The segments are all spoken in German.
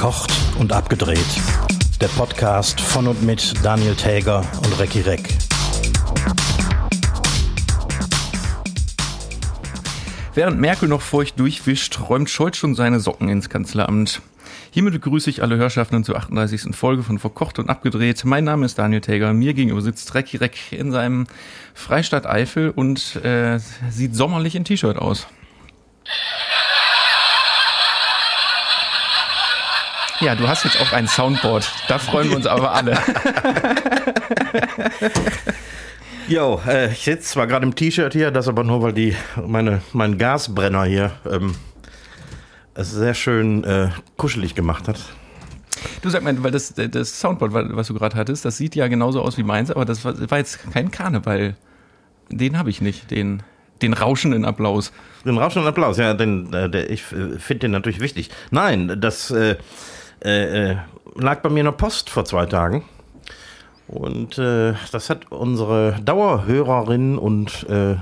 Verkocht und abgedreht. Der Podcast von und mit Daniel Täger und Recki Reck. Während Merkel noch feucht durchwischt, räumt Scholz schon seine Socken ins Kanzleramt. Hiermit begrüße ich alle Hörschaften zur 38. Folge von Verkocht und Abgedreht. Mein Name ist Daniel Täger. Mir gegenüber sitzt Recki Reck in seinem Freistaat Eifel und äh, sieht sommerlich in T-Shirt aus. Ja, du hast jetzt auch ein Soundboard. Da freuen wir uns aber alle. Jo, äh, ich sitze zwar gerade im T-Shirt hier, das aber nur, weil die meine, mein Gasbrenner hier ähm, es sehr schön äh, kuschelig gemacht hat. Du sag mal, weil das, das Soundboard, was du gerade hattest, das sieht ja genauso aus wie meins, aber das war, war jetzt kein Karneval. Den habe ich nicht, den, den rauschenden Applaus. Den rauschenden Applaus, ja, den, äh, der, ich äh, finde den natürlich wichtig. Nein, das äh, äh, äh, lag bei mir in der Post vor zwei Tagen. Und äh, das hat unsere Dauerhörerin und äh,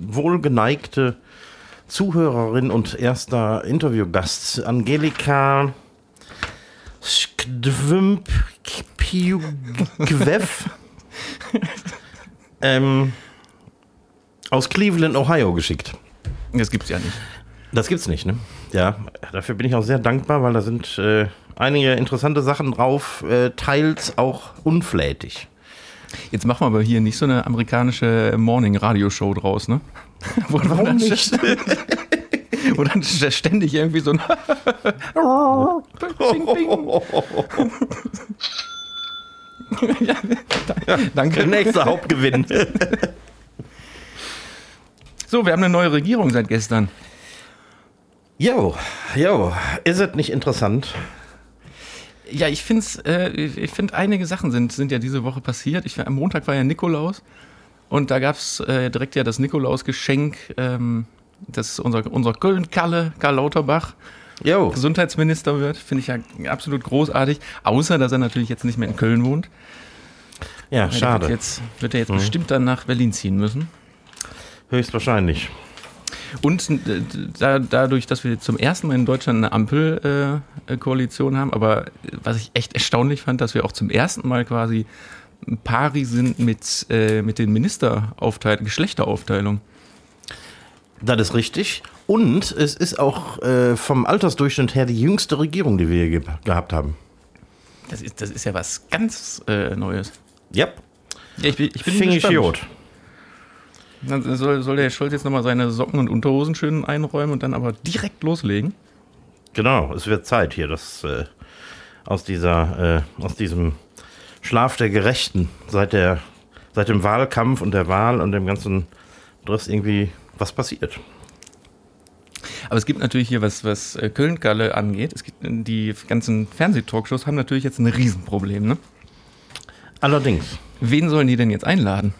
wohlgeneigte Zuhörerin und erster Interviewgast Angelika Skdwimp ähm, aus Cleveland, Ohio geschickt. Das gibt's ja nicht. Das gibt's nicht, ne? Ja, dafür bin ich auch sehr dankbar, weil da sind äh, einige interessante Sachen drauf, äh, teils auch unflätig. Jetzt machen wir aber hier nicht so eine amerikanische Morning-Radio-Show draus, ne? Wo Warum nicht? Wo dann ständig irgendwie so ein bing, bing. ja, danke. Nächster Hauptgewinn. so, wir haben eine neue Regierung seit gestern. Jo, jo, ist es nicht interessant? Ja, ich finde äh, ich finde einige Sachen sind, sind ja diese Woche passiert. Ich, am Montag war ja Nikolaus und da gab es äh, direkt ja das Nikolaus-Geschenk, ähm, dass unser, unser Köln-Kalle, Karl Lauterbach, jo. Gesundheitsminister wird. Finde ich ja absolut großartig. Außer, dass er natürlich jetzt nicht mehr in Köln wohnt. Ja, schade. Wird, jetzt, wird er jetzt mhm. bestimmt dann nach Berlin ziehen müssen. Höchstwahrscheinlich. Und äh, da, dadurch, dass wir zum ersten Mal in Deutschland eine Ampelkoalition äh, haben, aber was ich echt erstaunlich fand, dass wir auch zum ersten Mal quasi pari sind mit, äh, mit den Ministeraufteilungen, Geschlechteraufteilung. Das ist richtig. Und es ist auch äh, vom Altersdurchschnitt her die jüngste Regierung, die wir hier ge gehabt haben. Das ist, das ist ja was ganz äh, Neues. Yep. Ja, ich bin, ich bin Fing gespannt. Ich dann soll, soll der Herr Scholz jetzt nochmal seine Socken und Unterhosen schön einräumen und dann aber direkt loslegen? Genau, es wird Zeit hier, dass äh, aus dieser, äh, aus diesem Schlaf der Gerechten seit der, seit dem Wahlkampf und der Wahl und dem ganzen Driss irgendwie was passiert. Aber es gibt natürlich hier, was, was äh, Köln-Galle angeht, es gibt, die ganzen Fernsehtalkshows haben natürlich jetzt ein Riesenproblem, ne? Allerdings. Wen sollen die denn jetzt einladen?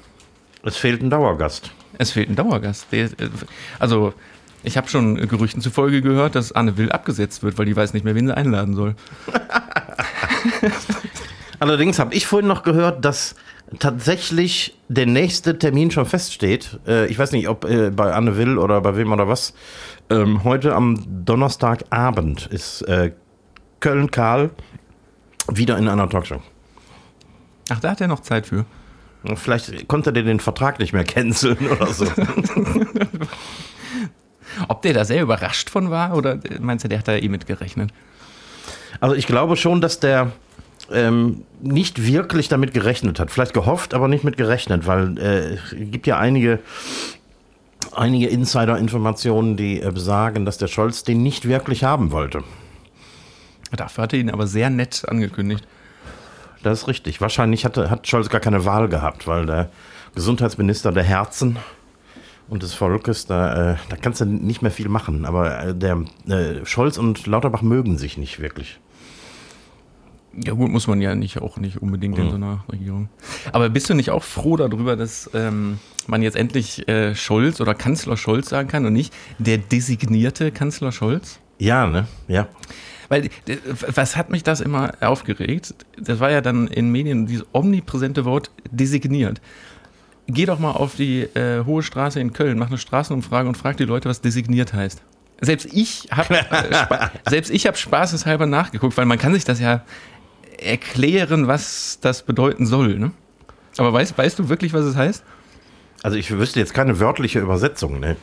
Es fehlt ein Dauergast. Es fehlt ein Dauergast. Also, ich habe schon Gerüchten zufolge gehört, dass Anne Will abgesetzt wird, weil die weiß nicht mehr, wen sie einladen soll. Allerdings habe ich vorhin noch gehört, dass tatsächlich der nächste Termin schon feststeht. Äh, ich weiß nicht, ob äh, bei Anne Will oder bei wem oder was. Ähm, heute am Donnerstagabend ist äh, Köln-Karl wieder in einer Talkshow. Ach, da hat er noch Zeit für. Vielleicht konnte der den Vertrag nicht mehr canceln oder so. Ob der da sehr überrascht von war oder meinst du, der hat da eh mitgerechnet? Also ich glaube schon, dass der ähm, nicht wirklich damit gerechnet hat. Vielleicht gehofft, aber nicht mit gerechnet, weil äh, es gibt ja einige, einige Insider-Informationen, die äh, besagen, dass der Scholz den nicht wirklich haben wollte. Dafür hat er ihn aber sehr nett angekündigt. Das ist richtig. Wahrscheinlich hatte, hat Scholz gar keine Wahl gehabt, weil der Gesundheitsminister der Herzen und des Volkes, da, äh, da kannst du nicht mehr viel machen. Aber äh, der äh, Scholz und Lauterbach mögen sich nicht wirklich. Ja gut, muss man ja nicht auch nicht unbedingt mhm. in so einer Regierung. Aber bist du nicht auch froh darüber, dass ähm, man jetzt endlich äh, Scholz oder Kanzler Scholz sagen kann und nicht der designierte Kanzler Scholz? Ja, ne? Ja. Weil, was hat mich das immer aufgeregt? Das war ja dann in Medien dieses omnipräsente Wort designiert. Geh doch mal auf die äh, Hohe Straße in Köln, mach eine Straßenumfrage und frag die Leute, was designiert heißt. Selbst ich habe äh, selbst ich habe spaßeshalber nachgeguckt, weil man kann sich das ja erklären, was das bedeuten soll. Ne? Aber weißt, weißt du wirklich, was es heißt? Also ich wüsste jetzt keine wörtliche Übersetzung. Ne?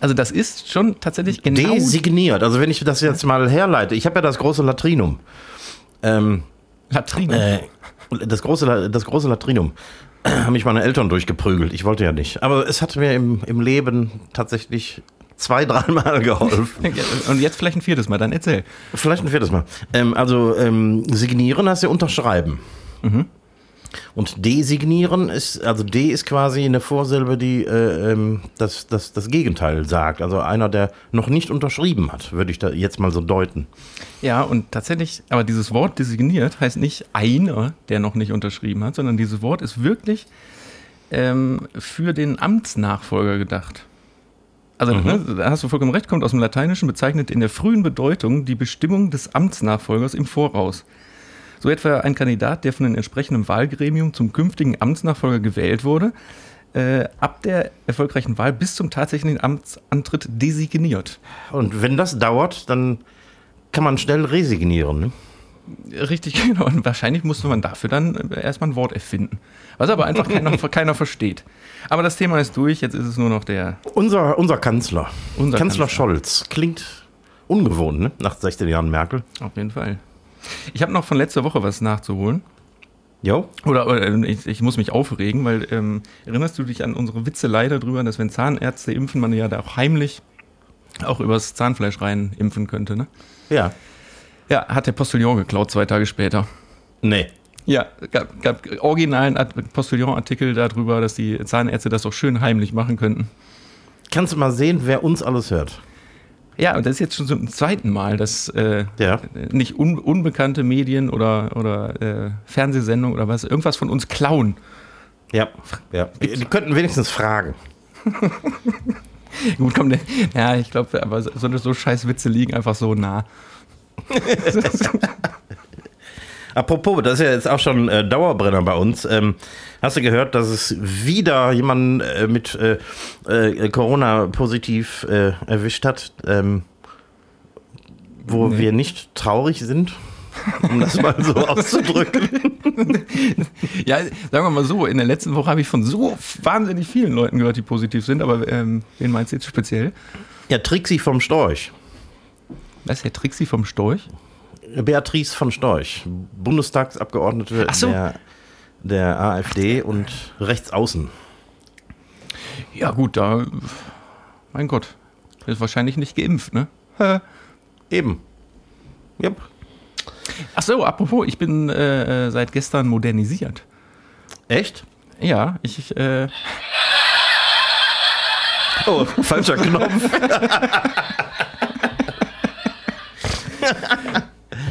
Also das ist schon tatsächlich genau. Designiert. Also wenn ich das jetzt mal herleite, ich habe ja das große Latrinum. Ähm, Latrinum. Äh, das, große, das große Latrinum haben mich meine Eltern durchgeprügelt. Ich wollte ja nicht. Aber es hat mir im, im Leben tatsächlich zwei, dreimal geholfen. Und jetzt vielleicht ein viertes Mal, dann erzähl. Vielleicht ein viertes Mal. Ähm, also ähm, signieren heißt ja unterschreiben. Mhm. Und designieren ist, also D ist quasi eine Vorsilbe, die äh, ähm, das, das, das Gegenteil sagt. Also einer, der noch nicht unterschrieben hat, würde ich da jetzt mal so deuten. Ja, und tatsächlich, aber dieses Wort designiert heißt nicht einer, der noch nicht unterschrieben hat, sondern dieses Wort ist wirklich ähm, für den Amtsnachfolger gedacht. Also, mhm. ne, da hast du vollkommen recht, kommt aus dem Lateinischen, bezeichnet in der frühen Bedeutung die Bestimmung des Amtsnachfolgers im Voraus. So etwa ein Kandidat, der von dem entsprechenden Wahlgremium zum künftigen Amtsnachfolger gewählt wurde, äh, ab der erfolgreichen Wahl bis zum tatsächlichen Amtsantritt designiert. Und wenn das dauert, dann kann man schnell resignieren. Ne? Richtig, genau. Und wahrscheinlich musste man dafür dann erstmal ein Wort erfinden. Was aber einfach keiner, keiner versteht. Aber das Thema ist durch, jetzt ist es nur noch der. Unser, unser Kanzler. Unser Kanzler, Kanzler Scholz. Klingt ungewohnt, ne? Nach 16 Jahren Merkel. Auf jeden Fall. Ich habe noch von letzter Woche was nachzuholen. Jo. Oder, oder äh, ich, ich, muss mich aufregen, weil ähm, erinnerst du dich an unsere Witze leider drüber, dass wenn Zahnärzte impfen, man ja da auch heimlich auch übers Zahnfleisch rein impfen könnte, ne? Ja. Ja, hat der Postillon geklaut zwei Tage später. Nee. Ja, gab, gab originalen Postillon-Artikel darüber, dass die Zahnärzte das doch schön heimlich machen könnten. Kannst du mal sehen, wer uns alles hört? Ja, und das ist jetzt schon zum zweiten Mal, dass äh, ja. nicht un unbekannte Medien oder, oder äh, Fernsehsendungen oder was, irgendwas von uns klauen. Ja, ja. Die könnten wenigstens fragen. Gut, komm, ne, ja, ich glaube, aber so, so scheiß Witze liegen einfach so nah. Apropos, das ist ja jetzt auch schon äh, Dauerbrenner bei uns. Ähm, hast du gehört, dass es wieder jemanden äh, mit äh, äh Corona positiv äh, erwischt hat, ähm, wo nee. wir nicht traurig sind? um das mal so auszudrücken. ja, sagen wir mal so, in der letzten Woche habe ich von so wahnsinnig vielen Leuten gehört, die positiv sind, aber ähm, wen meinst du jetzt speziell? Ja, Trixi vom Storch. Was ist der Trixi vom Storch? Beatrice von Storch, Bundestagsabgeordnete so. der, der AfD und Rechtsaußen. Ja, gut, da, mein Gott, ist wahrscheinlich nicht geimpft, ne? Eben. Yep. Ach so, apropos, ich bin äh, seit gestern modernisiert. Echt? Ja, ich. Äh oh, falscher Knopf.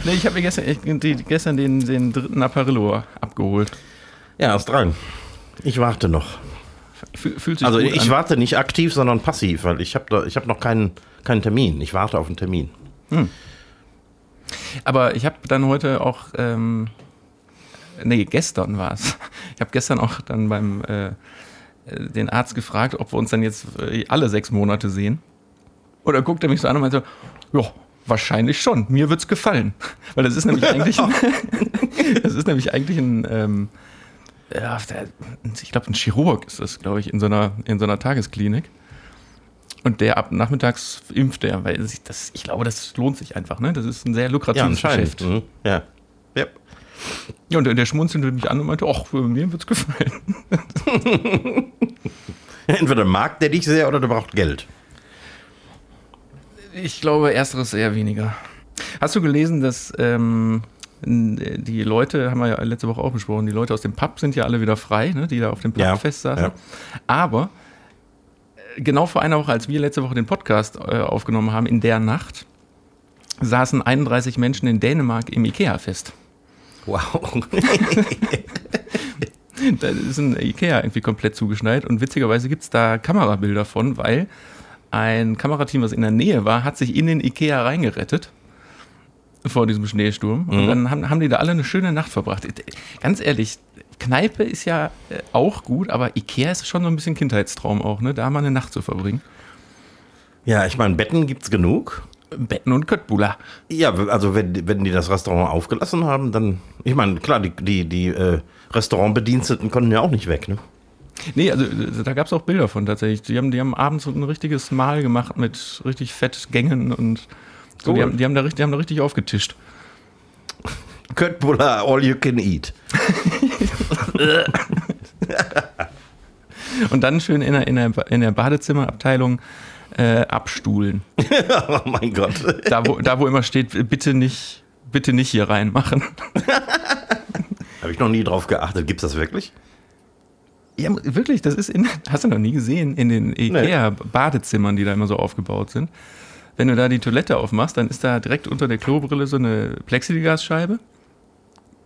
Nee, ich habe mir gestern, ich, die, gestern den, den dritten Apparillo abgeholt. Ja, ist dran. Ich warte noch. Fühlt sich also ich an. warte nicht aktiv, sondern passiv, weil ich habe hab noch keinen, keinen Termin. Ich warte auf einen Termin. Hm. Aber ich habe dann heute auch, ähm, nee, gestern war es. Ich habe gestern auch dann beim äh, den Arzt gefragt, ob wir uns dann jetzt äh, alle sechs Monate sehen. Oder guckt er mich so an und meinte, ja, Wahrscheinlich schon. Mir wird's gefallen. Weil das ist nämlich eigentlich ein, das ist nämlich eigentlich ein, ähm, ja, ich glaube, ein Chirurg ist das, glaube ich, in so einer, in so einer Tagesklinik. Und der ab nachmittags impft er, weil sich das, ich glaube, das lohnt sich einfach, ne? Das ist ein sehr lukratives ja, Geschäft. Mhm. Ja. Ja. Ja, und der, der schmunzelte mich an und meinte, ach, mir wird's gefallen. Entweder mag der dich sehr oder der braucht Geld. Ich glaube, ersteres eher weniger. Hast du gelesen, dass ähm, die Leute, haben wir ja letzte Woche auch besprochen, die Leute aus dem Pub sind ja alle wieder frei, ne, die da auf dem Pubfest ja, saßen. Ja. Aber äh, genau vor einer Woche, als wir letzte Woche den Podcast äh, aufgenommen haben, in der Nacht, saßen 31 Menschen in Dänemark im Ikea-Fest. Wow. da ist ein Ikea irgendwie komplett zugeschneit und witzigerweise gibt es da Kamerabilder von, weil ein Kamerateam, was in der Nähe war, hat sich in den Ikea reingerettet vor diesem Schneesturm. Und mhm. dann haben, haben die da alle eine schöne Nacht verbracht. Ganz ehrlich, Kneipe ist ja äh, auch gut, aber Ikea ist schon so ein bisschen Kindheitstraum auch, ne? Da mal eine Nacht zu verbringen. Ja, ich meine, Betten gibt's genug. Betten und Köttbullar. Ja, also wenn, wenn die das Restaurant aufgelassen haben, dann. Ich meine, klar, die, die, die äh, Restaurantbediensteten konnten ja auch nicht weg, ne? Nee, also äh, da gab es auch Bilder von tatsächlich. Die haben, die haben abends so ein richtiges Mahl gemacht mit richtig fett Gängen und so. Die, Cool. haben, die, haben da, richtig- die haben da richtig aufgetischt. Köttbullar, all you can eat. Und dann schön in der, in der, in der Badezimmerabteilung äh, abstuhlen. oh mein Gott. Da wo, da, wo immer steht, bitte nicht, bitte nicht hier reinmachen. Habe ich noch nie drauf geachtet. Gibt's das wirklich? Ja, wirklich, das ist in, hast du noch nie gesehen, in den Ikea-Badezimmern, die da immer so aufgebaut sind. Wenn du da die Toilette aufmachst, dann ist da direkt unter der Klobrille so eine Plexiglasscheibe.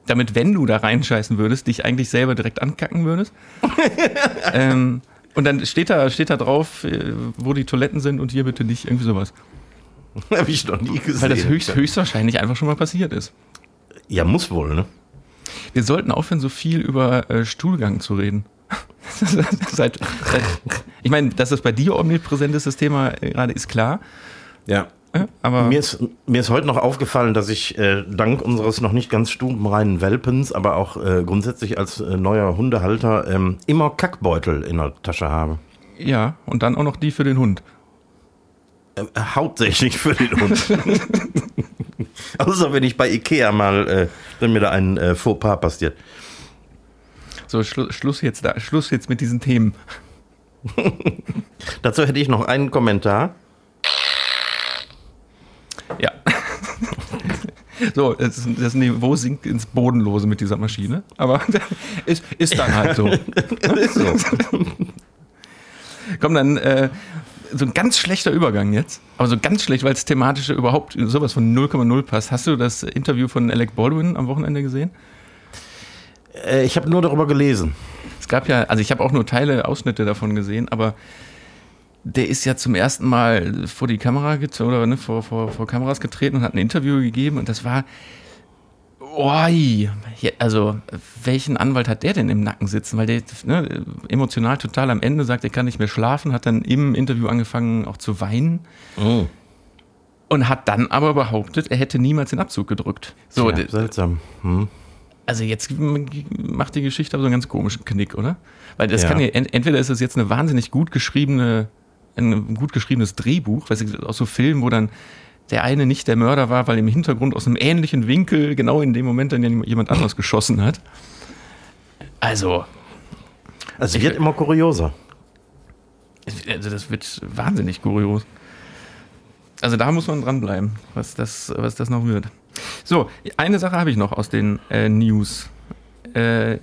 Damit, wenn du da reinscheißen würdest, dich eigentlich selber direkt ankacken würdest. ähm, und dann steht da, steht da drauf, äh, wo die Toiletten sind und hier bitte nicht, irgendwie sowas. Habe ich noch nie gesehen. Weil das höchst, höchstwahrscheinlich einfach schon mal passiert ist. Ja, muss wohl, ne? Wir sollten aufhören, so viel über äh, Stuhlgang zu reden. Seit, seit, ich meine, dass das bei dir omnipräsent ist, das Thema äh, gerade ist klar. Ja. Aber Mir ist, mir ist heute noch aufgefallen, dass ich äh, dank unseres noch nicht ganz stubenreinen Welpens, aber auch äh, grundsätzlich als äh, neuer Hundehalter ähm, immer Kackbeutel in der Tasche habe. ja, und dann auch noch die für den Hund. Äh, hauptsächlich für den Hund. Außer wenn ich bei Ikea mal, äh, wenn mir da ein Fauxpas passiert. So, Schlu Schluss, jetzt da, Schluss jetzt mit diesen Themen. Dazu hätte ich noch einen Kommentar. Ja. So, das, das Niveau sinkt ins Bodenlose mit dieser Maschine. Aber ist, ist dann halt so. ist so. Komm, dann äh, so ein ganz schlechter Übergang jetzt. Aber so ganz schlecht, weil es thematische überhaupt sowas von 0,0 passt. Hast du das Interview von Alec Baldwin am Wochenende gesehen? Äh, ich habe nur darüber gelesen. Es gab ja, also ich habe auch nur Teile, Ausschnitte davon gesehen, aber der ist ja zum ersten Mal vor die Kamera oder ne, vor, vor, vor Kameras getreten und hat ein Interview gegeben und das war. Oi, also welchen Anwalt hat der denn im Nacken sitzen? Weil der ne, emotional total am Ende sagt, er kann nicht mehr schlafen, hat dann im Interview angefangen auch zu weinen Oh. und hat dann aber behauptet, er hätte niemals den Abzug gedrückt. So, ja, seltsam. Hm. Also jetzt macht die Geschichte aber so einen ganz komischen Knick, oder? Weil das Ja. kann ja, ent- entweder ist es jetzt eine wahnsinnig gut geschriebene, ein gut geschriebenes Drehbuch, weißt du, aus so Filmen, wo dann der eine nicht der Mörder war, weil im Hintergrund aus einem ähnlichen Winkel genau in dem Moment dann ja jemand anderes geschossen hat. Also, Es wird immer kurioser. also das wird wahnsinnig kurios. Also da muss man dranbleiben, was das, was das noch wird. So, eine Sache habe ich noch aus den äh, News. Äh,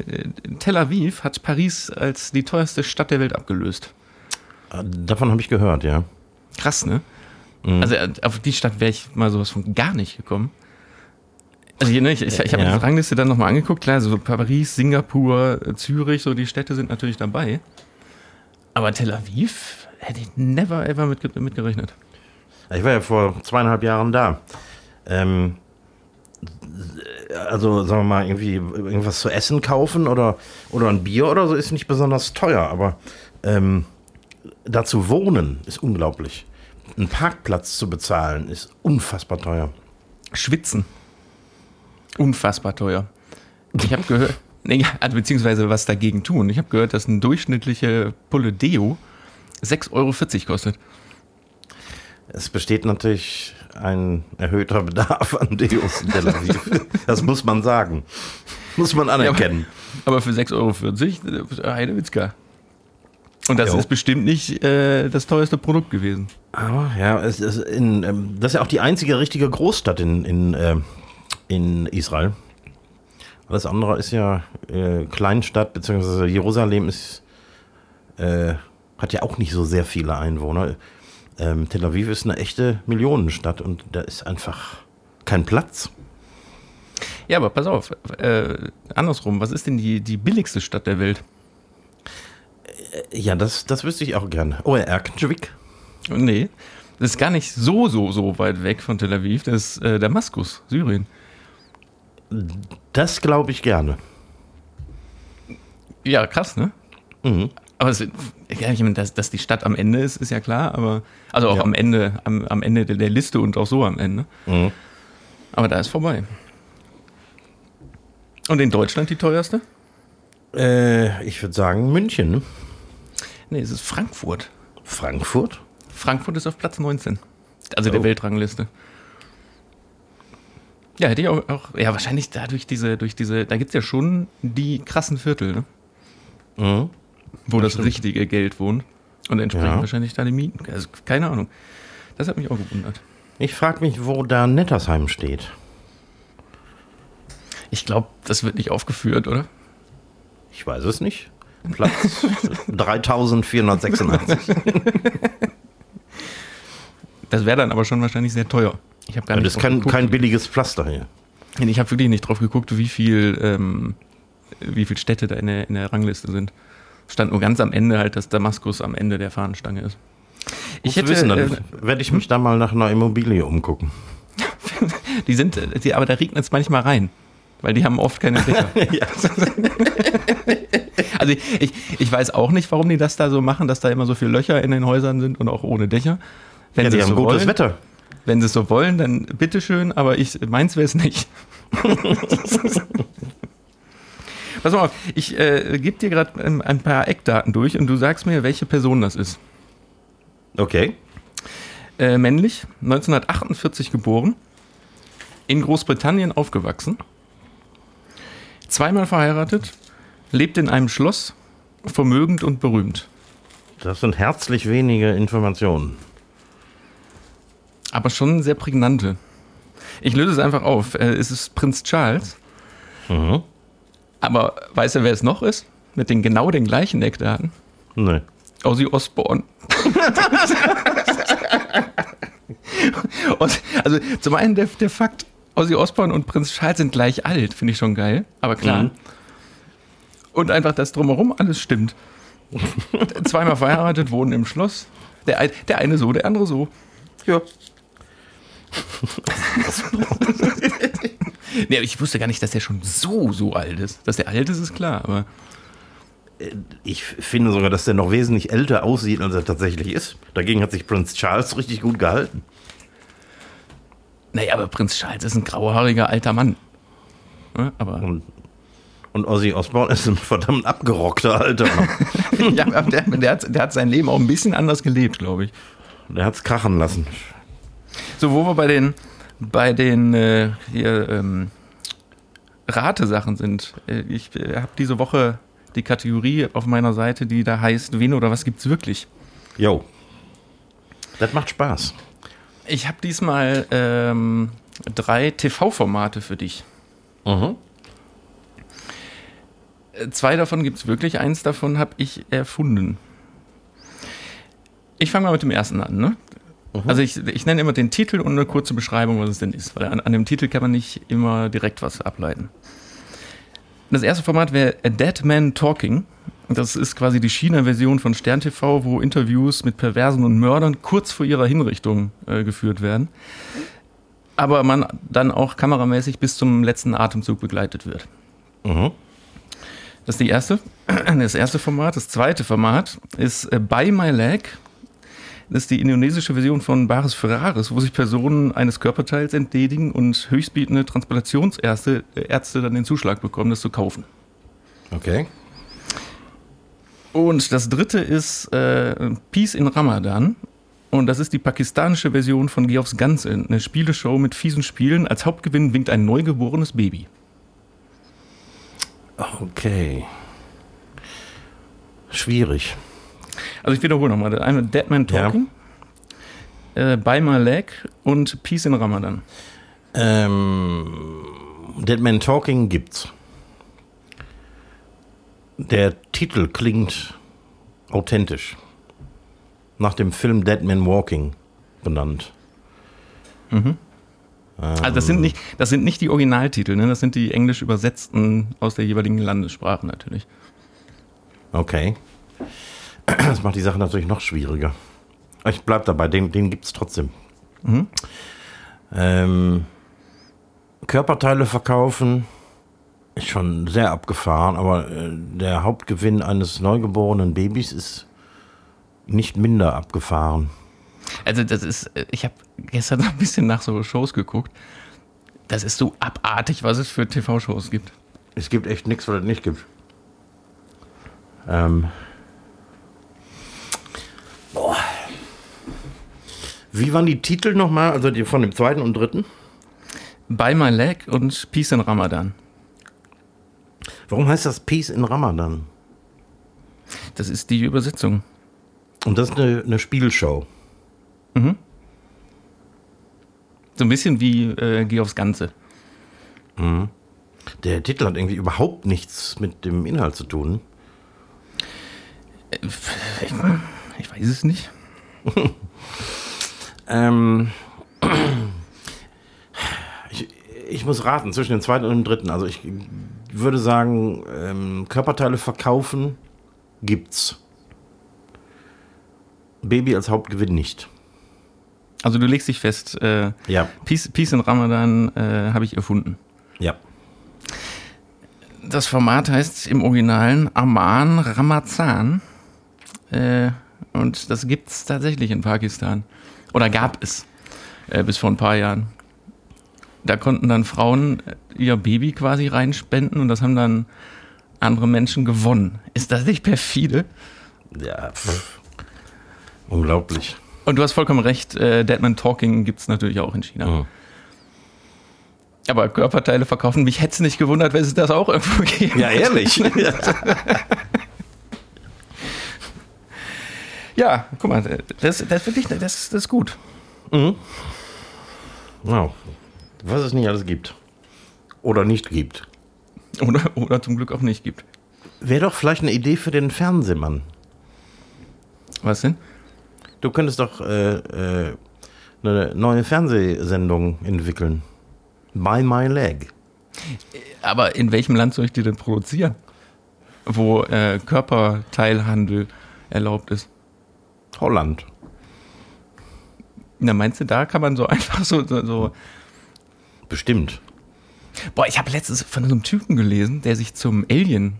Tel Aviv hat Paris als die teuerste Stadt der Welt abgelöst. Äh, Davon habe ich gehört, ja. Krass, ne? Also äh, auf die Stadt wäre ich mal sowas von gar nicht gekommen. Also hier, ne, ich, ich, ich habe Ja. die Rangliste dann nochmal angeguckt, klar, so Paris, Singapur, Zürich, so die Städte sind natürlich dabei. Aber Tel Aviv hätte ich never ever mit, mit gerechnet. Ich war ja vor zweieinhalb Jahren da. Ähm, also, sagen wir mal, irgendwie irgendwas zu essen kaufen oder, oder ein Bier oder so ist nicht besonders teuer, aber ähm, da zu wohnen ist unglaublich. Einen Parkplatz zu bezahlen ist unfassbar teuer. Schwitzen. Unfassbar teuer. Ich habe gehört, nee, also beziehungsweise was dagegen tun. Ich habe gehört, dass eine durchschnittliche Pulle Deo 6,40 Euro kostet. Es besteht natürlich ein erhöhter Bedarf an Deos in Tel Aviv. Das muss man sagen. Muss man anerkennen. Aber für 6,40 Euro, äh, Heidewitzka. Und das Jo. ist bestimmt nicht äh, das teuerste Produkt gewesen. Aber ja, es ist in, ähm, das ist ja auch die einzige richtige Großstadt in, in, äh, in Israel. Alles andere ist ja äh, Kleinstadt, beziehungsweise Jerusalem ist, äh, hat ja auch nicht so sehr viele Einwohner. Ähm, Tel Aviv ist eine echte Millionenstadt und da ist einfach kein Platz. Ja, aber pass auf, äh, andersrum, was ist denn die, die billigste Stadt der Welt? Ja, das, das wüsste ich auch gerne. Oh, Erkenschwick. Nee, das ist gar nicht so, so, so weit weg von Tel Aviv. Das ist äh, Damaskus, Syrien. Das glaube ich gerne. Ja, krass, ne? Mhm. Aber es, ja, ich meine, dass, dass die Stadt am Ende ist, ist ja klar, aber also auch Ja. am Ende, am, am Ende der, der Liste und auch so am Ende. Mhm. Aber da ist vorbei. Und in Deutschland die teuerste? Äh, ich würde sagen München. Ne? Nee, es ist Frankfurt. Frankfurt? Frankfurt ist auf Platz 19. Also der Oh. Weltrangliste. Ja, hätte ich auch, auch ja, wahrscheinlich dadurch diese, durch diese, da gibt es ja schon die krassen Viertel, ne? Mhm. Wo das, stimmt. richtige Geld wohnt. Und entsprechend Ja. wahrscheinlich da die Mieten. Also keine Ahnung. Das hat mich auch gewundert. Ich frage mich, wo da Nettersheim steht. Ich glaube, das wird nicht aufgeführt, oder? Ich weiß es nicht. Platz 3486. Das wäre dann aber schon wahrscheinlich sehr teuer. Ich habe gar Ja, nicht das ist kein, kein billiges Pflaster hier. Ich habe wirklich nicht drauf geguckt, wie viel, ähm, wie viel Städte da in der, in der Rangliste sind. Stand nur ganz am Ende halt, dass Damaskus am Ende der Fahnenstange ist. Ich hätte, wissen, äh, dann werde ich mich da mal nach einer Immobilie umgucken. die sind, äh, die, aber da regnet es manchmal rein, weil die haben oft keine Dächer. ja. Also ich, ich, ich weiß auch nicht, warum die das da so machen, dass da immer so viele Löcher in den Häusern sind und auch ohne Dächer. Wenn ja, sie die es haben so gutes wollen, Wetter. Wenn sie es so wollen, dann bitteschön, aber ich, meins wäre es nicht. Pass mal auf, ich äh, gebe dir gerade ähm, ein paar Eckdaten durch und du sagst mir, welche Person das ist. Okay. Äh, männlich, 1948 geboren, in Großbritannien aufgewachsen, zweimal verheiratet, lebt in einem Schloss, vermögend und berühmt. Das sind herzlich wenige Informationen. Aber schon sehr prägnante. Ich löse es einfach auf. Äh, es ist Prinz Charles. Mhm. Aber weißt du, wer es noch ist? Mit den genau den gleichen Eckdaten? Nee. Ozzy Osbourne. und, also zum einen der, der Fakt, Ozzy Osbourne und Prinz Charles sind gleich alt, finde ich schon geil. Aber klar. Mhm. Und einfach das drumherum alles stimmt. Zweimal verheiratet, wohnen im Schloss. Der, der eine so, der andere so. Ja. Nee, aber ich wusste gar nicht, dass der schon so, so alt ist. Dass der alt ist, ist klar, aber Ich finde sogar, dass der noch wesentlich älter aussieht, als er tatsächlich ist. Dagegen hat sich Prinz Charles richtig gut gehalten. naja, aber Prinz Charles ist ein grauhaariger alter Mann. Ne, Aber Und, und Ozzy Osbourne ist ein verdammt abgerockter alter Mann. ja, der, der, hat, der hat sein Leben auch ein bisschen anders gelebt, glaube ich. Der hat's krachen lassen. So, wo wir bei den, bei den äh, hier, ähm, Ratesachen sind. Äh, ich äh, habe diese Woche die Kategorie auf meiner Seite, die da heißt, wen oder was gibt's wirklich? Jo. Das macht Spaß. Ich habe diesmal ähm, drei TV-Formate für dich. Mhm. Äh, Zwei davon gibt's wirklich, eins davon habe ich erfunden. Ich fange mal mit dem ersten an, ne? Also ich, ich nenne immer den Titel und eine kurze Beschreibung, was es denn ist, weil an, an dem Titel kann man nicht immer direkt was ableiten. Das erste Format wäre A Dead Man Talking. Das ist quasi die China-Version von Stern TV, wo Interviews mit Perversen und Mördern kurz vor ihrer Hinrichtung äh, geführt werden. Aber man dann auch kameramäßig bis zum letzten Atemzug begleitet wird. Mhm. Das ist die erste, das erste Format. Das zweite Format ist äh, By My Leg. Das ist die indonesische Version von Bares Ferraris, wo sich Personen eines Körperteils entledigen und höchstbietende Transplantationsärzte äh, Ärzte dann den Zuschlag bekommen, das zu kaufen. Okay. Und das dritte ist äh, Peace in Ramadan. Und das ist die pakistanische Version von Geh aufs Ganze, eine Spieleshow mit fiesen Spielen. Als Hauptgewinn winkt ein neugeborenes Baby. Okay. Schwierig. Also ich wiederhole nochmal. Einmal Dead Man Ja. Talking, äh, By My Leg und Peace in Ramadan. Ähm, Dead Man Talking gibt's. Der Titel klingt authentisch. Nach dem Film Dead Man Walking benannt. Also das sind nicht, das sind nicht die Originaltitel, ne? das sind die englisch übersetzten aus der jeweiligen Landessprache natürlich. Okay. Das macht die Sache natürlich noch schwieriger. Ich bleib dabei, den, den gibt's trotzdem. Ähm, Körperteile verkaufen ist schon sehr abgefahren, aber äh, der Hauptgewinn eines neugeborenen Babys ist nicht minder abgefahren. Also das ist, ich habe gestern ein bisschen nach so Shows geguckt. Das ist so abartig, was es für TV-Shows gibt. Es gibt echt nichts, was es nicht gibt. Ähm. Wie waren die Titel nochmal? Also die von dem zweiten und dritten? By My Leg und Peace in Ramadan. Warum heißt das Peace in Ramadan? Das ist die Übersetzung. Und das ist eine, eine Spielshow. So ein bisschen wie äh, Geh aufs Ganze. Der Titel hat irgendwie überhaupt nichts mit dem Inhalt zu tun. Ich, ich weiß es nicht. Ähm, ich, ich muss raten zwischen dem zweiten und dem dritten. Also ich würde sagen, ähm, Körperteile verkaufen gibt's. Baby als Hauptgewinn nicht. Also du legst dich fest, äh, Ja, Peace, Peace in Ramadan äh, habe ich erfunden. ja. Das Format heißt im Originalen Aman Ramazan. Äh, und das gibt es tatsächlich in Pakistan. Oder gab es äh, bis vor ein paar Jahren. Da konnten dann Frauen äh, ihr Baby quasi reinspenden und das haben dann andere Menschen gewonnen. Ist das nicht perfide? Ja, pff. unglaublich. Und du hast vollkommen recht, äh, Deadman Talking gibt es natürlich auch in China. Mhm. Aber Körperteile verkaufen, mich hätte es nicht gewundert, wenn es das auch irgendwo geben. Ja, ehrlich. Ja, guck mal, das, das, ist wirklich, das, das ist gut. wow. Was es nicht alles gibt. Oder nicht gibt. Oder, oder zum Glück auch nicht gibt. Wäre doch vielleicht eine Idee für den Fernsehmann. Was denn? Du könntest doch äh, äh, eine neue Fernsehsendung entwickeln. By My Leg. Aber in welchem Land soll ich die denn produzieren? Wo äh, Körperteilhandel erlaubt ist. Holland. Na, meinst du, da kann man so einfach so. so, Bestimmt. Boah, ich habe letztens von so einem Typen gelesen, der sich zum Alien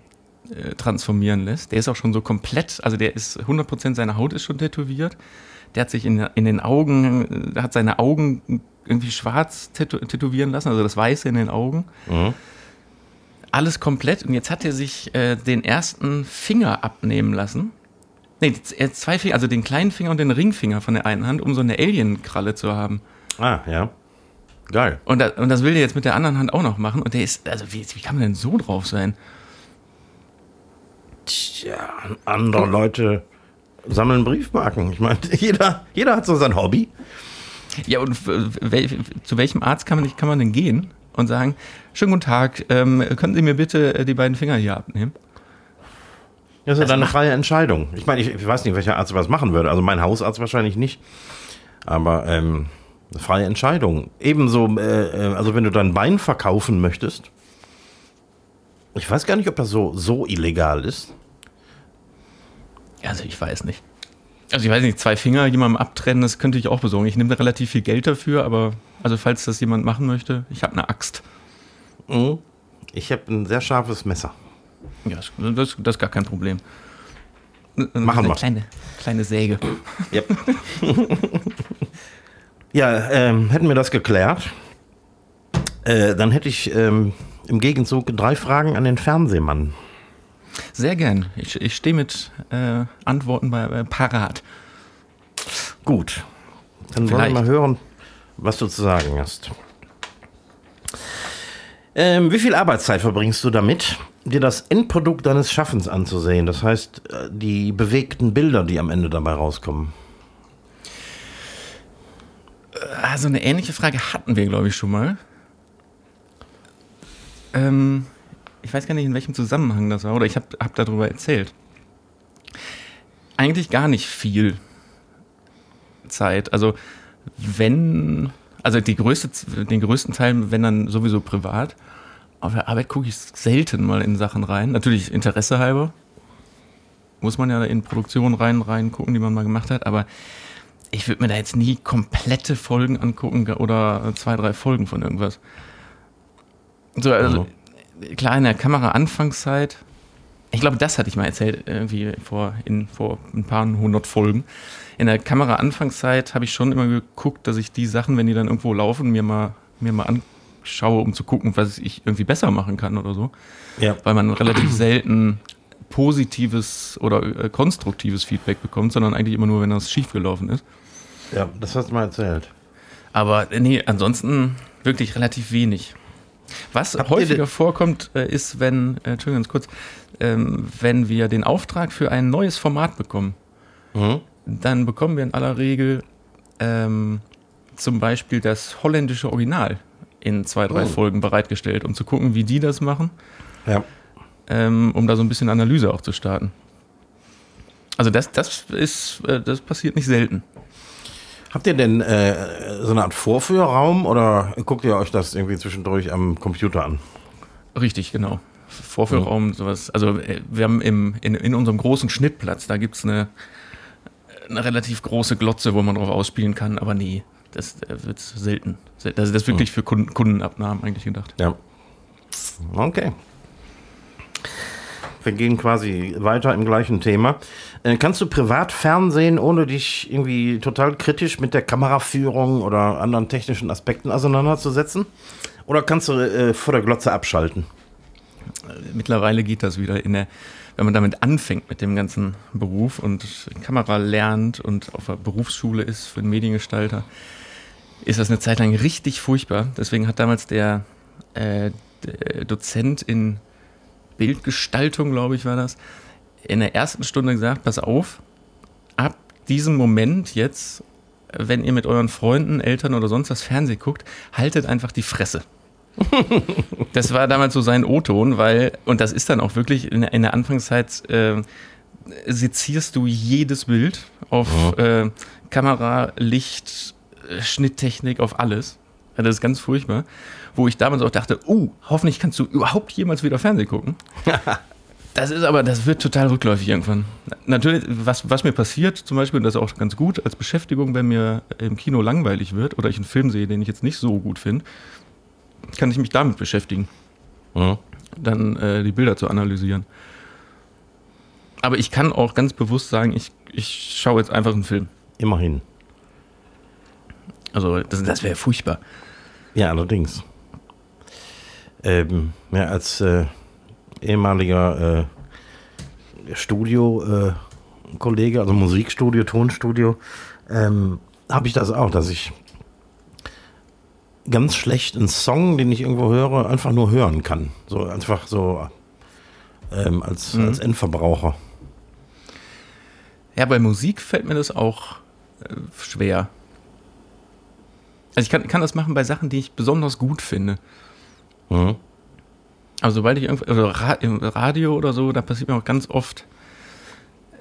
äh, transformieren lässt. Der ist auch schon so komplett, also der ist 100% seiner Haut ist schon tätowiert. Der hat sich in, in den Augen, äh, hat seine Augen irgendwie schwarz tätow tätowieren lassen, also das Weiße in den Augen. Mhm. Alles komplett. Und jetzt hat er sich äh, den ersten Finger abnehmen lassen. Nee, äh, zwei Finger, also den kleinen Finger und den Ringfinger von der einen Hand, um so eine Alien-Kralle zu haben. Ah, ja. Geil. Und, da, und das will der jetzt mit der anderen Hand auch noch machen. Und der ist, also wie, wie kann man denn so drauf sein? Tja, andere Leute sammeln Briefmarken. Ich meine, jeder, jeder hat so sein Hobby. Ja, und wel, zu welchem Arzt kann man, kann man denn gehen und sagen, schönen guten Tag, ähm, können Sie mir bitte äh, die beiden Finger hier abnehmen? Das ist ja Das dann eine freie Entscheidung. Ich meine, ich, ich weiß nicht, welcher Arzt was machen würde. Also mein Hausarzt wahrscheinlich nicht. Aber ähm, eine freie Entscheidung. Ebenso, äh, äh, also wenn du dein Bein verkaufen möchtest. Ich weiß gar nicht, ob das so, so illegal ist. Also ich weiß nicht. Also ich weiß nicht, zwei Finger jemandem abtrennen, das könnte ich auch besorgen. Ich nehme da relativ viel Geld dafür, aber also falls das jemand machen möchte, ich habe eine Axt. Mhm. Ich habe ein sehr scharfes Messer. Ja, das, das, ist gar kein Problem. Machen wir. Kleine, kleine Säge. Yep. ja, ähm, hätten wir das geklärt, äh, dann hätte ich ähm, im Gegenzug drei Fragen an den Fernsehmann. Sehr gern. Ich, ich stehe mit äh, Antworten bei, bei parat. Gut, dann wollen wir Vielleicht. mal hören, was du zu sagen hast. Ähm, wie viel Arbeitszeit verbringst du damit, dir das Endprodukt deines Schaffens anzusehen? Das heißt, äh, die bewegten Bilder, die am Ende dabei rauskommen. Also eine ähnliche Frage hatten wir, glaube ich, schon mal. Ähm, ich weiß gar nicht, in welchem Zusammenhang das war, oder ich habe hab darüber erzählt. Eigentlich gar nicht viel Zeit. Also wenn, also die größte, den größten Teil, wenn dann sowieso privat. Auf der Arbeit gucke ich selten mal in Sachen rein. Natürlich Interesse halber. Muss man ja in Produktionen rein, rein gucken, die man mal gemacht hat. Aber ich würde mir da jetzt nie komplette Folgen angucken oder zwei, drei Folgen von irgendwas. So, also, klar, in der Kamera-Anfangszeit, Ich glaube, das hatte ich mal erzählt, irgendwie vor, in, vor ein paar hundert Folgen. In der Kamera-Anfangszeit habe ich schon immer geguckt, dass ich die Sachen, wenn die dann irgendwo laufen, mir mal, mir mal anschaue, um zu gucken, was ich irgendwie besser machen kann oder so. Ja. Weil man relativ selten positives oder äh, konstruktives Feedback bekommt, sondern eigentlich immer nur, wenn das schiefgelaufen ist. Ja, das hast du mal erzählt. Aber äh, nee, ansonsten wirklich relativ wenig. Was Habt häufiger vorkommt, äh, ist, wenn, äh, Entschuldigung, ganz kurz, ähm, wenn wir den Auftrag für ein neues Format bekommen, Mhm. dann bekommen wir in aller Regel ähm, zum Beispiel das holländische Original in zwei, drei Oh. Folgen bereitgestellt, um zu gucken, wie die das machen, Ja. ähm, um da so ein bisschen Analyse auch zu starten. Also das, das ist, äh, das passiert nicht selten. Habt ihr denn äh, so eine Art Vorführraum oder guckt ihr euch das irgendwie zwischendurch am Computer an? Richtig, genau. Vorführraum, sowas. Also äh, wir haben im, in, in unserem großen Schnittplatz, da gibt's eine, eine relativ große Glotze, wo man drauf ausspielen kann, aber nee, das äh, wird selten. Sel- Also das ist wirklich für Kunden, Kundenabnahmen eigentlich gedacht. Ja. Okay. Wir gehen quasi weiter im gleichen Thema. Äh, kannst du privat Fernsehen, ohne dich irgendwie total kritisch mit der Kameraführung oder anderen technischen Aspekten auseinanderzusetzen? Oder kannst du äh, vor der Glotze abschalten? Mittlerweile geht das wieder in der, wenn man damit anfängt mit dem ganzen Beruf und Kamera lernt und auf der Berufsschule ist für einen Mediengestalter, ist das eine Zeit lang richtig furchtbar. Deswegen hat damals der, äh, der Dozent in Bildgestaltung, glaube ich, war das, in der ersten Stunde gesagt, pass auf, ab diesem Moment jetzt, wenn ihr mit euren Freunden, Eltern oder sonst was Fernsehen guckt, haltet einfach die Fresse. Das war damals so sein O-Ton, weil, und das ist dann auch wirklich in, der- in der Anfangszeit, äh, sezierst du jedes Bild auf äh, Kamera, Licht, Schnitttechnik, auf alles. Ja, Das ist ganz furchtbar. Wo ich damals auch dachte, uh, hoffentlich kannst du überhaupt jemals wieder Fernsehen gucken. Das ist aber, das wird total rückläufig irgendwann. Natürlich, was, was mir passiert, zum Beispiel, und das ist auch ganz gut als Beschäftigung, wenn mir im Kino langweilig wird oder ich einen Film sehe, den ich jetzt nicht so gut finde, kann ich mich damit beschäftigen, Mhm. dann äh, die Bilder zu analysieren. Aber ich kann auch ganz bewusst sagen, ich, ich schaue jetzt einfach einen Film. Immerhin. Also das, das wäre furchtbar. Ja, allerdings. Ähm, ja, als äh, ehemaliger äh, Studio-Kollege, also Musikstudio, Tonstudio, ähm, habe ich das auch, dass ich ganz schlecht einen Song, den ich irgendwo höre, einfach nur hören kann. So einfach so ähm, als, Mhm. als Endverbraucher. Ja, bei Musik fällt mir das auch äh, schwer. Also ich kann, kann das machen bei Sachen, die ich besonders gut finde. Mhm. Aber sobald ich irgendwo, also im Radio oder so, da passiert mir auch ganz oft,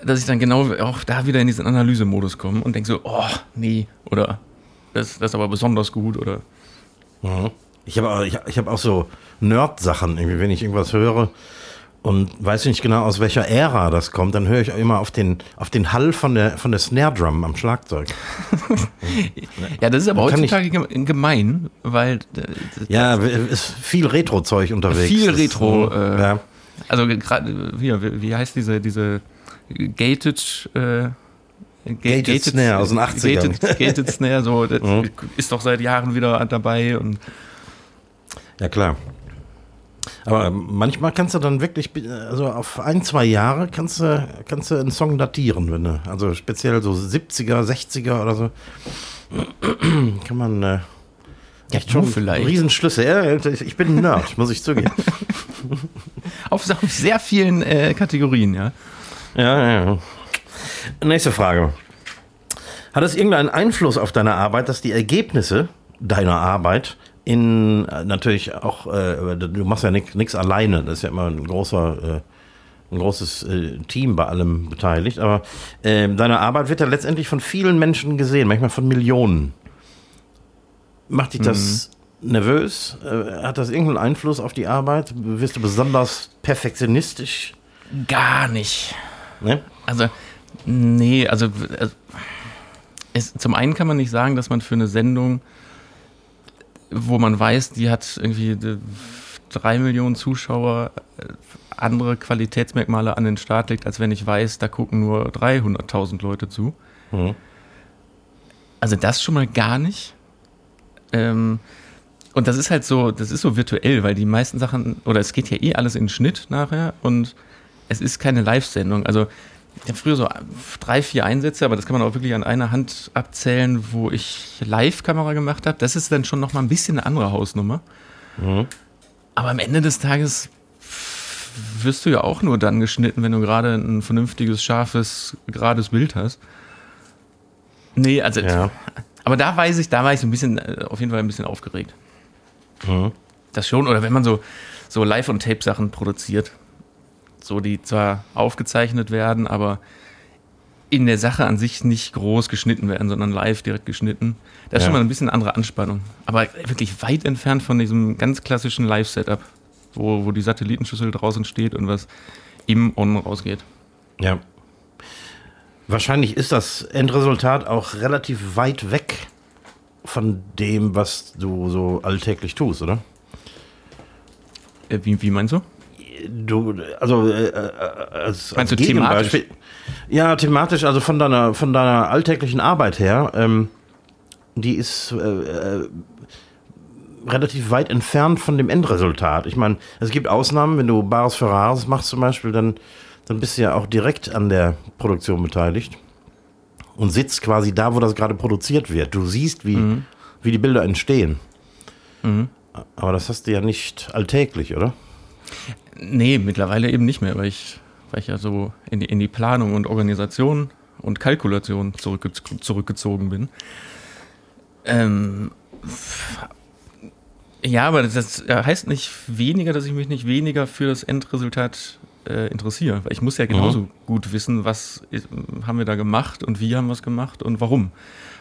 dass ich dann genau auch da wieder in diesen Analysemodus komme und denke so, oh, nee, oder das, das ist aber besonders gut oder Mhm. Ich habe auch, ich, ich hab auch so Nerd-Sachen, irgendwie, wenn ich irgendwas höre und weiß nicht genau, aus welcher Ära das kommt, dann höre ich auch immer auf den, auf den Hall von der, von der Snare-Drum am Schlagzeug. Ja, das ist aber ich- heutzutage gem- gemein, weil äh, Ja, ist viel Retro-Zeug unterwegs. Viel Retro, Mhm. äh, ja. also gerade wie, wie heißt diese diese gated äh, ga- Gated Snare aus den 80ern. Gated, gated Snare, so das Mhm. ist doch seit Jahren wieder dabei und ja, klar. Aber manchmal kannst du dann wirklich, also auf ein, zwei Jahre kannst du, kannst du einen Song datieren, wenn du, also speziell so 70er, 60er oder so, kann man äh, echt du schon vielleicht. Riesenschlüsse. Ja, ich bin ein Nerd, muss ich zugeben. auf, auf sehr vielen äh, Kategorien, ja. Ja, ja, ja. Nächste Frage. Hat es irgendeinen Einfluss auf deine Arbeit, dass die Ergebnisse deiner Arbeit in natürlich auch, äh, du machst ja nichts alleine, das ist ja immer ein großer, äh, ein großes äh, Team bei allem beteiligt, aber äh, deine Arbeit wird ja letztendlich von vielen Menschen gesehen, manchmal von Millionen. Macht dich das nervös? Äh, hat das irgendeinen Einfluss auf die Arbeit? Wirst du besonders perfektionistisch? Gar nicht. Ne? Also, nee, also äh, es, zum einen kann man nicht sagen, dass man für eine Sendung, wo man weiß, die hat irgendwie äh, drei Millionen Zuschauer, äh, andere Qualitätsmerkmale an den Start legt, als wenn ich weiß, da gucken nur 300.000 Leute zu. Mhm. Also das schon mal gar nicht. Ähm, und das ist halt so, das ist so virtuell, weil die meisten Sachen, oder es geht ja eh alles in den Schnitt nachher und es ist keine Live-Sendung. Also ich habe früher so drei, vier Einsätze, aber das kann man auch wirklich an einer Hand abzählen, wo ich Live-Kamera gemacht habe. Das ist dann schon nochmal ein bisschen eine andere Hausnummer. Mhm. Aber am Ende des Tages wirst du ja auch nur dann geschnitten, wenn du gerade ein vernünftiges, scharfes, gerades Bild hast. Nee, also. Ja. Aber da weiß ich, da war ich so ein bisschen, äh, auf jeden Fall ein bisschen aufgeregt. Mhm. Das schon, oder wenn man so, so Live- und Tape-Sachen produziert, so die zwar aufgezeichnet werden, aber in der Sache an sich nicht groß geschnitten werden, sondern live direkt geschnitten. Das ist ja. schon mal ein bisschen andere Anspannung. Aber wirklich weit entfernt von diesem ganz klassischen Live-Setup, wo, wo die Satellitenschüssel draußen steht und was im On rausgeht. Ja. Wahrscheinlich ist das Endresultat auch relativ weit weg von dem, was du so alltäglich tust, oder? Äh, wie, wie meinst du? Du, also äh, äh als, Meinst als du thematisch? Ja, thematisch, also von deiner, von deiner alltäglichen Arbeit her, ähm, die ist äh, äh, relativ weit entfernt von dem Endresultat. Ich meine, es gibt Ausnahmen, wenn du Bares für Rares machst zum Beispiel, dann, dann bist du ja auch direkt an der Produktion beteiligt und sitzt quasi da, wo das gerade produziert wird. Du siehst, wie, mhm. wie die Bilder entstehen. Mhm. Aber das hast du ja nicht alltäglich, oder? Nee, mittlerweile eben nicht mehr, weil ich, weil ich ja so in die, in die Planung und Organisation und Kalkulation zurückge zurückgezogen bin. Ähm, ja, aber das heißt nicht weniger, dass ich mich nicht weniger für das Endresultat äh, interessiere. Weil ich muss ja genauso mhm. gut wissen, was ist, haben wir da gemacht und wie haben wir es gemacht und warum.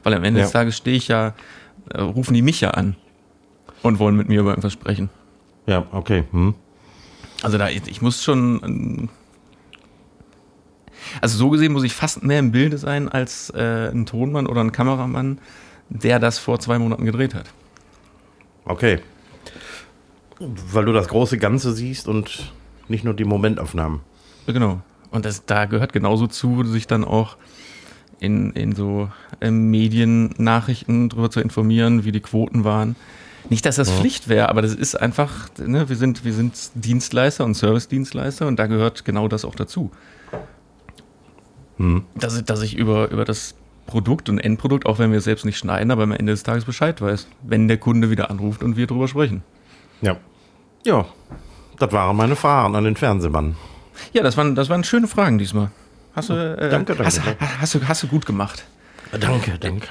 Weil am Ende ja. des Tages stehe ich ja, äh, rufen die mich ja an und wollen mit mir über irgendwas sprechen. Ja, okay. Hm. Also da, ich muss schon. Also so gesehen muss ich fast mehr im Bilde sein als äh, ein Tonmann oder ein Kameramann, der das vor zwei Monaten gedreht hat. Okay. Weil du das große Ganze siehst und nicht nur die Momentaufnahmen. Genau. Und das, da gehört genauso zu, sich dann auch in, in so äh, Mediennachrichten darüber zu informieren, wie die Quoten waren. Nicht, dass das ja. Pflicht wäre, aber das ist einfach, ne, wir, sind, wir sind Dienstleister und Service-Dienstleister und da gehört genau das auch dazu. Hm. Dass, dass ich über, über das Produkt und Endprodukt, auch wenn wir es selbst nicht schneiden, aber am Ende des Tages Bescheid weiß, wenn der Kunde wieder anruft und wir darüber sprechen. Ja. Ja, das waren meine Fragen an den Fernsehmann. Ja, das waren, das waren schöne Fragen diesmal. Hast du, äh, danke, danke. Hast, hast, du, hast du gut gemacht. Danke, danke.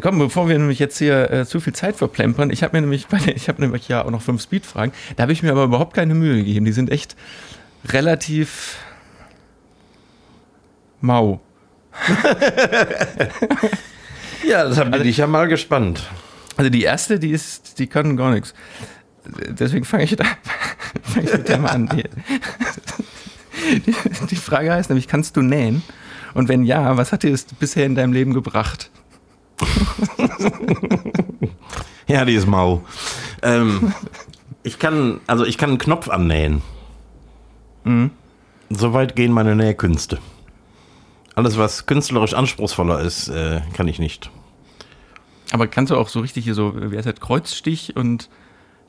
Komm, bevor wir nämlich jetzt hier äh, zu viel Zeit verplempern, ich habe mir nämlich bei ich habe nämlich ja auch noch fünf Speedfragen. Da habe ich mir aber überhaupt keine Mühe gegeben. Die sind echt relativ mau. ja, das habe also, ich ja mal gespannt. Also die erste, die ist, die kann gar nichts. Deswegen fange ich, da, fang ich mit der mal an. Die, die Frage heißt nämlich, kannst du nähen? Und wenn ja, was hat dir das bisher in deinem Leben gebracht? ja, die ist mau. Ähm, ich kann, also ich kann einen Knopf annähen. Mhm. Soweit gehen meine Nähkünste. Alles, was künstlerisch anspruchsvoller ist, äh, kann ich nicht. Aber kannst du auch so richtig hier so, wie heißt das, Kreuzstich und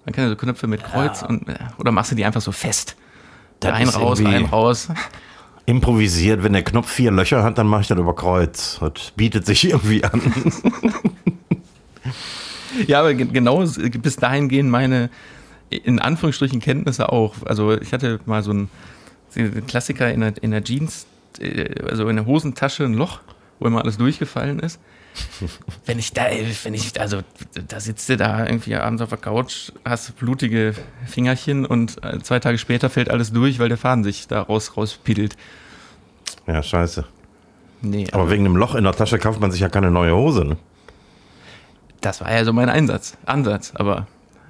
man kann ja so Knöpfe mit Kreuz ja. und, äh, oder machst du die einfach so fest? Das ein raus, ein raus improvisiert. Wenn der Knopf vier Löcher hat, dann mache ich das über Kreuz. Das bietet sich irgendwie an. ja, aber genau bis dahin gehen meine, in Anführungsstrichen, Kenntnisse auch. Also ich hatte mal so einen, Klassiker in der, in der Jeans, äh, also in der Hosentasche ein Loch, wo immer alles durchgefallen ist. wenn ich da, wenn ich, also da sitzt du da irgendwie abends auf der Couch, hast blutige Fingerchen und äh, zwei Tage später fällt alles durch, weil der Faden sich da raus, rauspiedelt. Ja, scheiße. Nee, aber, aber wegen einem Loch in der Tasche kauft man sich ja keine neue Hose, ne? Das war ja so mein Einsatz, Ansatz, aber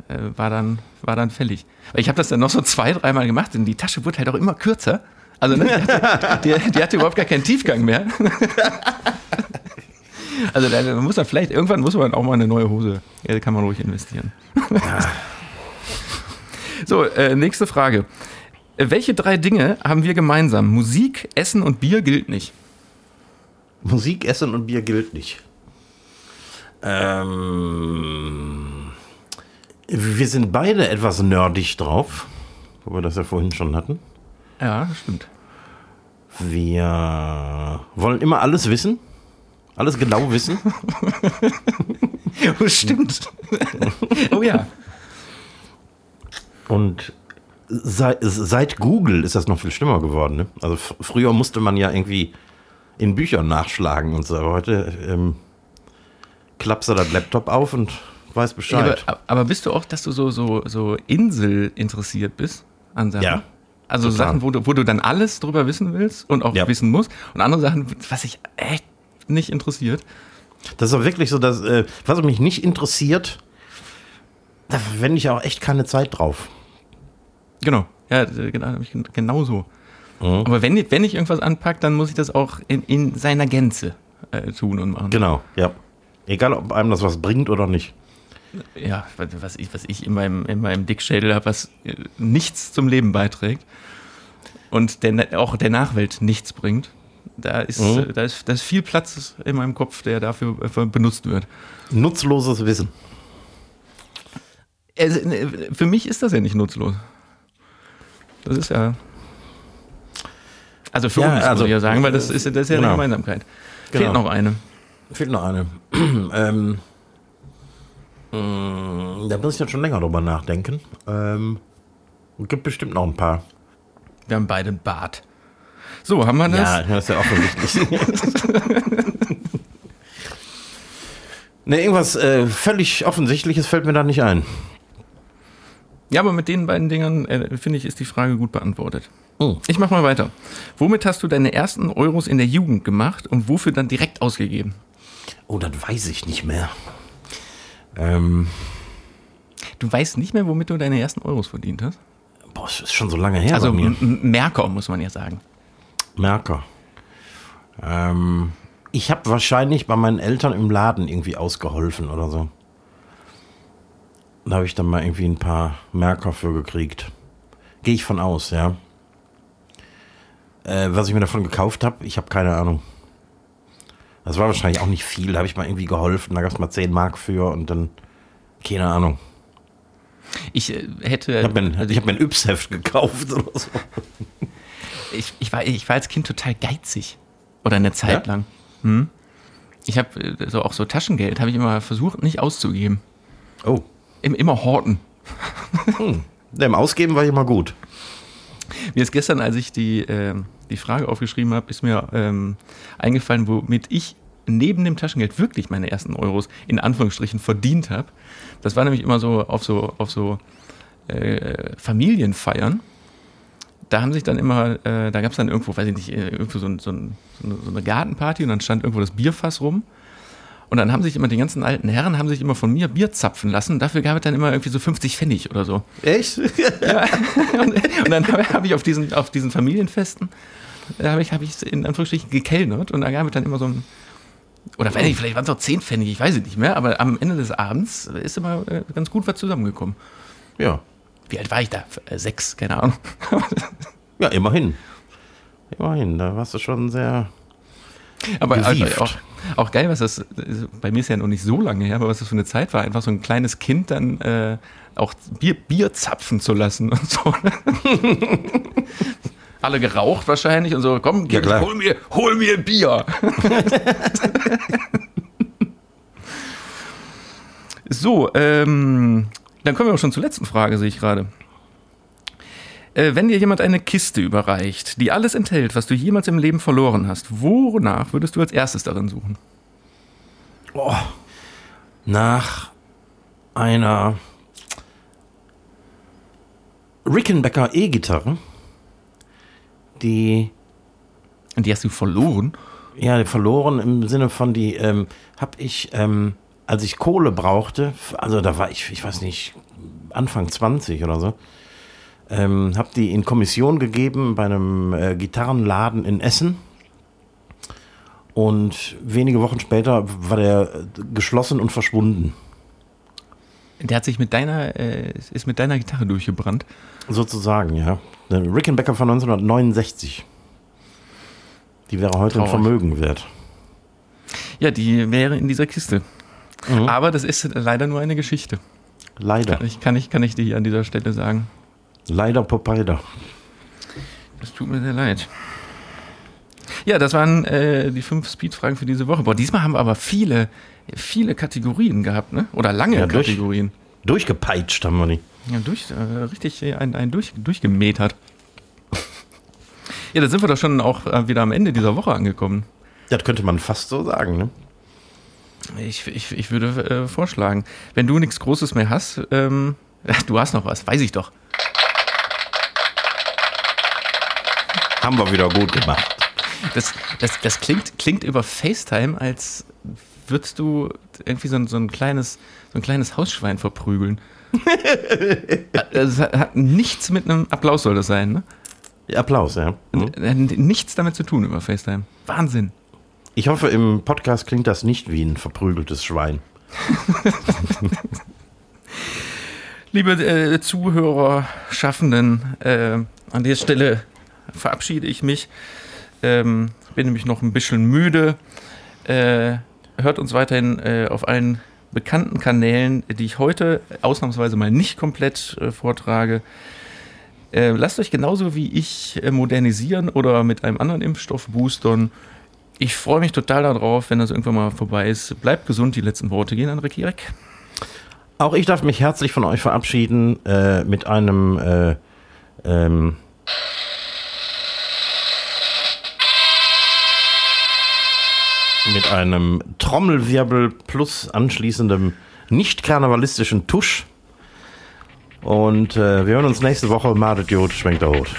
äh, war, dann, war dann fällig. Ich habe das dann noch so zwei, dreimal gemacht, denn die Tasche wurde halt auch immer kürzer. Also ne, die, hatte, die, die hatte überhaupt gar keinen Tiefgang mehr. Also da muss man vielleicht, irgendwann muss man auch mal eine neue Hose, ja, kann man ruhig investieren. so, äh, nächste Frage. Welche drei Dinge haben wir gemeinsam? Musik, Essen und Bier gilt nicht. Musik, Essen und Bier gilt nicht. Ähm, wir sind beide etwas nerdig drauf, wo wir das ja vorhin schon hatten. Ja, stimmt. Wir wollen immer alles wissen, alles genau wissen. Oh, stimmt. oh ja. Und seit, seit Google ist das noch viel schlimmer geworden. Ne? Also früher musste man ja irgendwie in Büchern nachschlagen und so. Aber heute ähm, klappst du das Laptop auf und weiß Ja, Bescheid. aber, aber bist du auch, dass du so, so, so Insel interessiert bist an Sachen? Ja, Also total. Sachen, wo du, wo du dann alles drüber wissen willst und auch Ja. wissen musst. Und andere Sachen, was dich echt nicht interessiert. Das ist auch wirklich so, dass, äh, was mich nicht interessiert, da verwende ich auch echt keine Zeit drauf. Genau. Ja, genau, ich so. Mhm. Aber wenn, ich- wenn ich irgendwas anpacke, dann muss ich das auch in, in seiner Gänze äh, tun und machen. Genau, ja. Egal, ob einem das was bringt oder nicht. Ja, was ich, was ich in meinem, in meinem Dickschädel habe, was äh, nichts zum Leben beiträgt und der, auch der Nachwelt nichts bringt. Da ist, Mhm. äh, da, ist, da ist viel Platz in meinem Kopf, der dafür äh, benutzt wird. Nutzloses Wissen. Also, für mich ist das ja nicht nutzlos. Das ist ja. Also für Ja, uns, also, muss ich ja sagen, weil das ist, das ist ja genau. eine Gemeinsamkeit. Genau. Fehlt noch eine. Fehlt noch eine. ähm, da muss ich jetzt schon länger drüber nachdenken. Ähm, gibt bestimmt noch ein paar. Wir haben beide einen Bart. So, haben wir das? Ja, das ist ja offensichtlich. ne, irgendwas äh, völlig Offensichtliches fällt mir da nicht ein. Ja, aber mit den beiden Dingern, äh, finde ich, ist die Frage gut beantwortet. Oh. Ich mach mal weiter. Womit hast du deine ersten Euros in der Jugend gemacht und wofür dann direkt ausgegeben? Oh, das weiß ich nicht mehr. Ähm, Du weißt nicht mehr, womit du deine ersten Euros verdient hast? boah, das ist schon so lange her Also Merker, muss man ja sagen. Merker. Ähm, ich habe wahrscheinlich bei meinen Eltern im Laden irgendwie ausgeholfen oder so. Da habe ich dann mal irgendwie ein paar Merker für gekriegt. Gehe ich von aus, ja. Äh, was ich mir davon gekauft habe, ich habe keine Ahnung. Das war wahrscheinlich auch nicht viel. Da habe ich mal irgendwie geholfen. Da gab es mal 10 Mark für und dann, keine Ahnung. Ich äh, hätte. Ich habe mir, also ich hab mir ein Yps-Heft gekauft oder so. ich, ich, war, ich war als Kind total geizig. Oder eine Zeit Ja? lang. Hm? Ich habe äh, so auch so Taschengeld, habe ich immer versucht, nicht auszugeben. Oh. Im, immer horten. Dem Ausgeben war ich immer gut. Mir ist gestern, als ich die, ähm, die Frage aufgeschrieben habe, ist mir ähm, eingefallen, womit ich neben dem Taschengeld wirklich meine ersten Euros in Anführungsstrichen verdient habe. Das war nämlich immer so auf so, auf so äh, Familienfeiern. Da haben sich dann immer, äh, da gab es dann irgendwo, weiß ich nicht, äh, irgendwo so, ein, so, ein, so, eine, so eine Gartenparty und dann stand irgendwo das Bierfass rum. Und dann haben sich immer die ganzen alten Herren, haben sich immer von mir Bier zapfen lassen. Dafür gab es dann immer irgendwie so 50 Pfennig oder so. Echt? und, und dann habe hab ich auf diesen, auf diesen Familienfesten, da habe ich, hab ich in Anführungsstrichen gekellnert und da gab es dann immer so ein, oder weiß ich, vielleicht waren es auch 10 Pfennig, ich weiß es nicht mehr, aber am Ende des Abends ist immer äh, ganz gut was zusammengekommen. ja. Wie alt war ich da? Äh, Sechs, keine Ahnung. Ja, immerhin. Immerhin, da warst du schon sehr. Aber also auch, auch geil, was das, bei mir ist ja noch nicht so lange her, aber was das für eine Zeit war, einfach so ein kleines Kind dann äh, auch Bier, Bier zapfen zu lassen und so. Alle geraucht wahrscheinlich und so, komm, Ja, klar. hol, mir, hol mir Bier. so, ähm, dann kommen wir auch schon zur letzten Frage, sehe ich gerade. Äh, wenn dir jemand eine Kiste überreicht, die alles enthält, was du jemals im Leben verloren hast, wonach würdest du als erstes darin suchen? Oh, nach einer Rickenbacker E-Gitarre, die Und die hast du verloren? ja verloren im Sinne von die ähm, habe ich ähm, als ich Kohle brauchte, also da war ich, ich weiß nicht, Anfang 20 oder so, ähm, habe die in Kommission gegeben bei einem äh, Gitarrenladen in Essen. Und wenige Wochen später war der äh, geschlossen und verschwunden. Der hat sich mit deiner, äh, ist mit deiner Gitarre durchgebrannt. Sozusagen, ja. Rickenbacker von 1969. Die wäre heute Traurig. ein Vermögen wert. Ja, die wäre in dieser Kiste. Mhm. Aber das ist leider nur eine Geschichte. Leider. Kann ich, kann ich, kann ich dir hier an dieser Stelle sagen. Leider Popeyda. Das tut mir sehr leid. Ja, das waren äh, die fünf Speedfragen für diese Woche. Boah, diesmal haben wir aber viele, viele Kategorien gehabt, ne? Oder lange Ja, durch- Kategorien. Durchgepeitscht haben wir die. Ja, durch, äh, richtig äh, ein, ein durch, durchgemetert. Ja, da sind wir doch schon auch äh, wieder am Ende dieser Woche angekommen. Das könnte man fast so sagen, ne? Ich, ich, ich würde äh, vorschlagen, wenn du nichts Großes mehr hast, ähm, du hast noch was, weiß ich doch. Haben wir wieder gut gemacht. Das, das, das klingt, klingt über FaceTime, als würdest du irgendwie so ein, so ein, kleines, so ein kleines Hausschwein verprügeln. Das hat nichts mit einem Applaus soll das sein, ne? Applaus, ja. Äh, Nichts damit zu tun über FaceTime. Wahnsinn. Ich hoffe, im Podcast klingt das nicht wie ein verprügeltes Schwein. Liebe äh, Zuhörer, Schaffenden, äh, an der Stelle verabschiede ich mich. Ähm, bin nämlich noch ein bisschen müde. Äh, hört uns weiterhin äh, auf allen bekannten Kanälen, die ich heute ausnahmsweise mal nicht komplett äh, vortrage. Äh, lasst euch genauso wie ich äh, modernisieren oder mit einem anderen Impfstoff boostern. Ich freue mich total darauf, wenn das irgendwann mal vorbei ist. Bleibt gesund, die letzten Worte gehen an Ricky Reck. Auch ich darf mich herzlich von euch verabschieden äh, mit einem äh, ähm, mit einem Trommelwirbel plus anschließendem nicht karnevalistischen Tusch. Und äh, wir hören uns nächste Woche. Madet Jod, schwenkt der Hut.